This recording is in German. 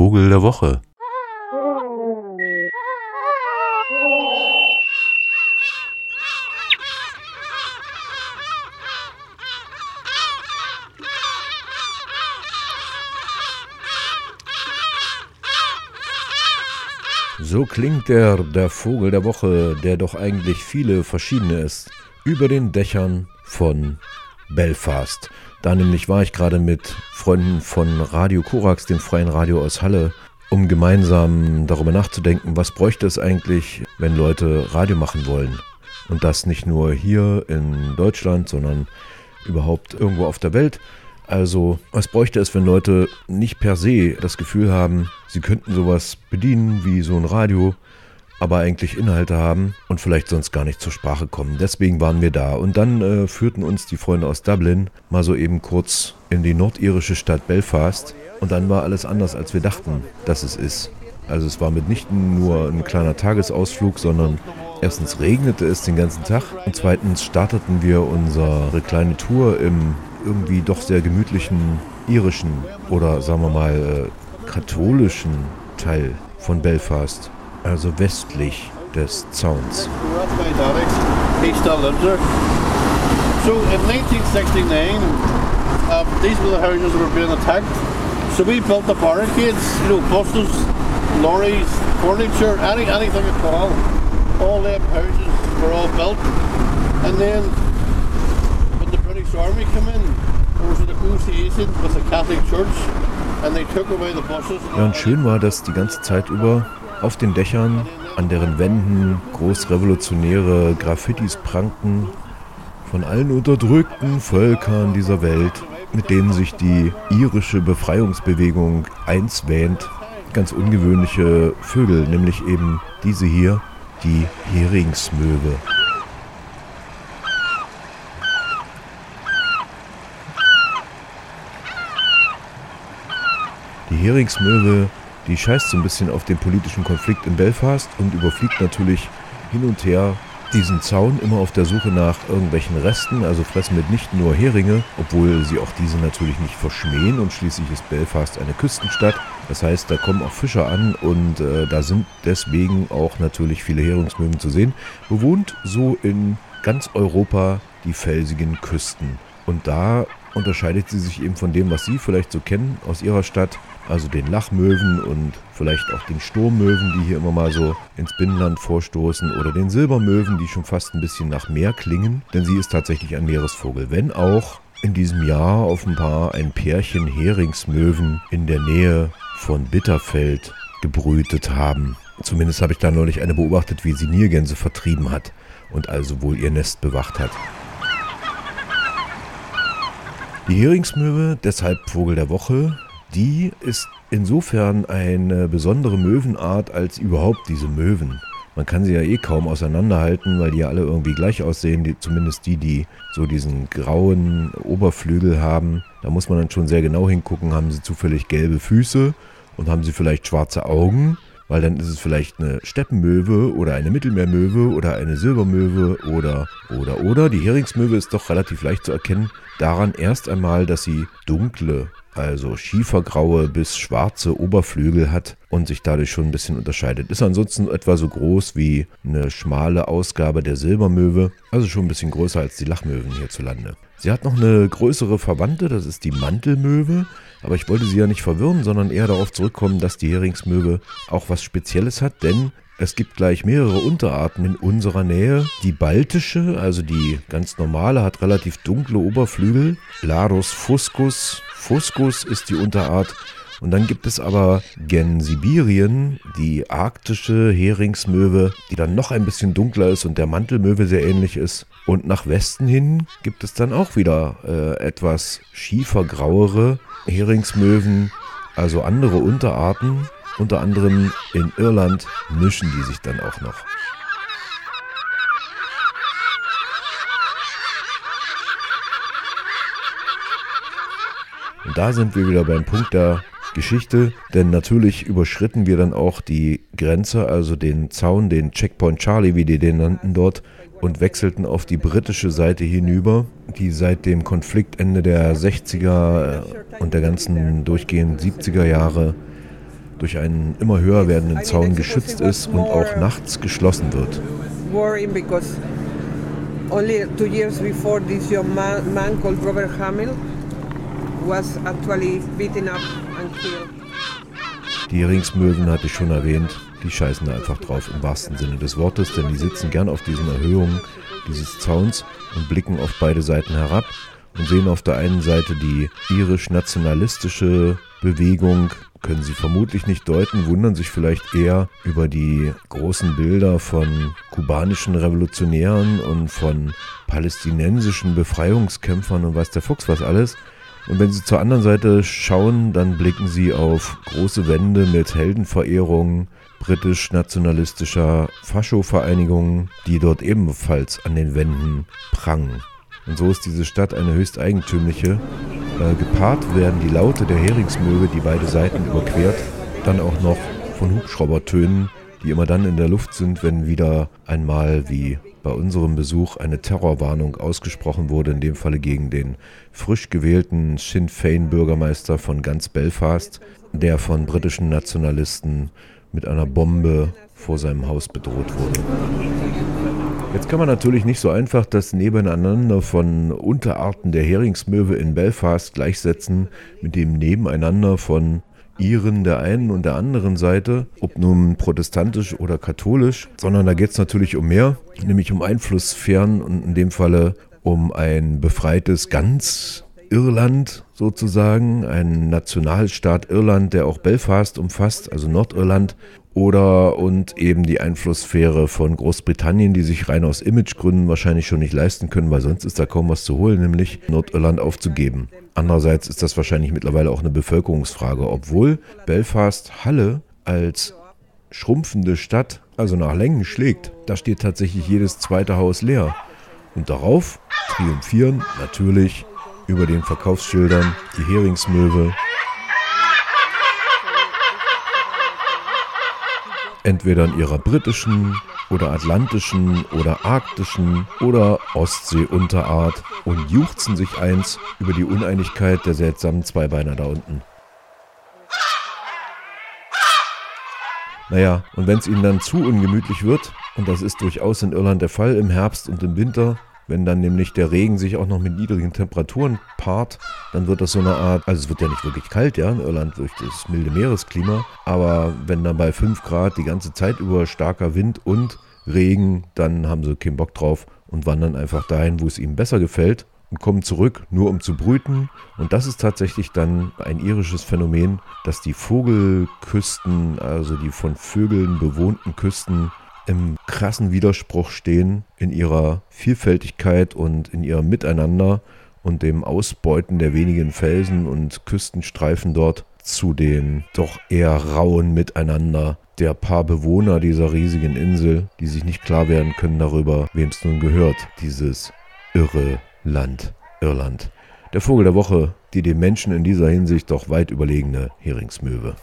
Vogel der Woche. So klingt der, der Vogel der Woche, der doch eigentlich viele verschiedene ist, über den Dächern von Belfast. Da nämlich war ich gerade mit Freunden von Radio Korax, dem freien Radio aus Halle, um gemeinsam darüber nachzudenken, was bräuchte es eigentlich, wenn Leute Radio machen wollen. Und das nicht nur hier in Deutschland, sondern überhaupt irgendwo auf der Welt. Also, was bräuchte es, wenn Leute nicht per se das Gefühl haben, sie könnten sowas bedienen wie so ein Radio, aber eigentlich Inhalte haben und vielleicht sonst gar nicht zur Sprache kommen. Deswegen waren wir da. Und dann äh, führten uns die Freunde aus Dublin mal so eben kurz in die nordirische Stadt Belfast. Und dann war alles anders, als wir dachten, dass es ist. Also es war mitnichten nur ein kleiner Tagesausflug, sondern erstens regnete es den ganzen Tag und zweitens starteten wir unsere kleine Tour im irgendwie doch sehr gemütlichen irischen oder sagen wir mal äh, katholischen Teil von Belfast, also westlich des Zauns. So in 1969, um, these were the houses were being attacked. So we built the barricades, you know, buses, lorries, furniture, any, anything at all. All them houses were all built. And then British Army come in. There was a negotiation with the Catholic Church and they took away the buses. Ja, und schön war, dass die ganze Zeit über auf den Dächern, an deren Wänden großrevolutionäre Graffitis pranken von allen unterdrückten Völkern dieser Welt, mit denen sich die irische Befreiungsbewegung eins wähnt. Ganz ungewöhnliche Vögel, nämlich eben diese hier, die Heringsmöwe. Die Heringsmöwe, die scheißt so ein bisschen auf den politischen Konflikt in Belfast und überfliegt natürlich hin und her diesen Zaun immer auf der Suche nach irgendwelchen Resten, also fressen mitnichten nur Heringe, obwohl sie auch diese natürlich nicht verschmähen und schließlich ist Belfast eine Küstenstadt. Das heißt, da kommen auch Fischer an und äh, da sind deswegen auch natürlich viele Heringsmöwen zu sehen. Bewohnt so in ganz Europa die felsigen Küsten. Und da unterscheidet sie sich eben von dem, was Sie vielleicht so kennen aus Ihrer Stadt also den Lachmöwen und vielleicht auch den Sturmmöwen, die hier immer mal so ins Binnenland vorstoßen, oder den Silbermöwen, die schon fast ein bisschen nach Meer klingen, denn sie ist tatsächlich ein Meeresvogel, wenn auch in diesem Jahr offenbar ein Pärchen Heringsmöwen in der Nähe von Bitterfeld gebrütet haben. Zumindest habe ich da neulich eine beobachtet, wie sie Nilgänse vertrieben hat und also wohl ihr Nest bewacht hat. Die Heringsmöwe, deshalb Vogel der Woche, die ist insofern eine besondere Möwenart als überhaupt diese Möwen. Man kann sie ja eh kaum auseinanderhalten, weil die ja alle irgendwie gleich aussehen, die, zumindest die, die so diesen grauen Oberflügel haben. Da muss man dann schon sehr genau hingucken, haben sie zufällig gelbe Füße und haben sie vielleicht schwarze Augen, weil dann ist es vielleicht eine Steppenmöwe oder eine Mittelmeermöwe oder eine Silbermöwe oder oder oder. Die Heringsmöwe ist doch relativ leicht zu erkennen. Daran erst einmal, dass sie dunkle also schiefergraue bis schwarze Oberflügel hat und sich dadurch schon ein bisschen unterscheidet. Ist ansonsten etwa so groß wie eine schmale Ausgabe der Silbermöwe, also schon ein bisschen größer als die Lachmöwen hierzulande. Sie hat noch eine größere Verwandte, das ist die Mantelmöwe, aber ich wollte sie ja nicht verwirren, sondern eher darauf zurückkommen, dass die Heringsmöwe auch was Spezielles hat, denn es gibt gleich mehrere Unterarten in unserer Nähe. Die baltische, also die ganz normale, hat relativ dunkle Oberflügel. Larus fuscus. Fuscus ist die Unterart. Und dann gibt es aber gen Sibirien die arktische Heringsmöwe, die dann noch ein bisschen dunkler ist und der Mantelmöwe sehr ähnlich ist. Und nach Westen hin gibt es dann auch wieder äh, etwas schiefergrauere Heringsmöwen, also andere Unterarten. Unter anderem in Irland mischen die sich dann auch noch. Und da sind wir wieder beim Punkt der Geschichte, denn natürlich überschritten wir dann auch die Grenze, also den Zaun, den Checkpoint Charlie, wie die den nannten dort, und wechselten auf die britische Seite hinüber, die seit dem Konfliktende der 60er und der ganzen durchgehenden 70er Jahre durch einen immer höher werdenden Zaun geschützt ist und auch nachts geschlossen wird. Only two years before this young man, man called Robert Hamill was actually beaten up and killed. Die Heringsmöwen hatte ich schon erwähnt, die scheißen da einfach drauf im wahrsten Sinne des Wortes, denn die sitzen gern auf diesen Erhöhungen dieses Zauns und blicken auf beide Seiten herab und sehen auf der einen Seite die irisch-nationalistische Bewegung, können sie vermutlich nicht deuten, wundern sich vielleicht eher über die großen Bilder von kubanischen Revolutionären und von palästinensischen Befreiungskämpfern und weiß der Fuchs was alles. Und wenn sie zur anderen Seite schauen, dann blicken sie auf große Wände mit Heldenverehrungen britisch-nationalistischer Fascho-Vereinigungen, die dort ebenfalls an den Wänden prangen. Und so ist diese Stadt eine höchst eigentümliche. Äh, gepaart werden die Laute der Heringsmöwe, die beide Seiten überquert, dann auch noch von Hubschraubertönen, die immer dann in der Luft sind, wenn wieder einmal wie bei unserem Besuch eine Terrorwarnung ausgesprochen wurde, in dem Falle gegen den frisch gewählten Sinn Fein Bürgermeister von ganz Belfast, der von britischen Nationalisten mit einer Bombe vor seinem Haus bedroht wurde. Jetzt kann man natürlich nicht so einfach das Nebeneinander von Unterarten der Heringsmöwe in Belfast gleichsetzen mit dem Nebeneinander von Iren der einen und der anderen Seite, ob nun protestantisch oder katholisch, sondern da geht es natürlich um mehr, nämlich um Einflusssphären und in dem Falle um ein befreites ganz Irland sozusagen, ein Nationalstaat Irland, der auch Belfast umfasst, also Nordirland, oder und eben die Einflusssphäre von Großbritannien, die sich rein aus Imagegründen wahrscheinlich schon nicht leisten können, weil sonst ist da kaum was zu holen, nämlich Nordirland aufzugeben. Andererseits ist das wahrscheinlich mittlerweile auch eine Bevölkerungsfrage, obwohl Belfast Halle als schrumpfende Stadt also nach Längen schlägt. Da steht tatsächlich jedes zweite Haus leer. Und darauf triumphieren natürlich über den Verkaufsschildern die Heringsmöwe, entweder in ihrer britischen oder atlantischen oder arktischen oder Ostseeunterart und juchzen sich eins über die Uneinigkeit der seltsamen Zweibeiner da unten. Naja, und wenn es ihnen dann zu ungemütlich wird, und das ist durchaus in Irland der Fall im Herbst und im Winter, wenn dann nämlich der Regen sich auch noch mit niedrigen Temperaturen paart, dann wird das so eine Art, also es wird ja nicht wirklich kalt, ja, in Irland durch das milde Meeresklima, aber wenn dann bei 5 Grad die ganze Zeit über starker Wind und Regen, dann haben sie keinen Bock drauf und wandern einfach dahin, wo es ihnen besser gefällt und kommen zurück, nur um zu brüten. Und das ist tatsächlich dann ein irisches Phänomen, dass die Vogelküsten, also die von Vögeln bewohnten Küsten, im krassen Widerspruch stehen in ihrer Vielfältigkeit und in ihrem Miteinander und dem Ausbeuten der wenigen Felsen und Küstenstreifen dort zu dem doch eher rauen Miteinander der paar Bewohner dieser riesigen Insel, die sich nicht klar werden können darüber, wem es nun gehört, dieses irre Land Irland. Der Vogel der Woche, die dem Menschen in dieser Hinsicht doch weit überlegene Heringsmöwe.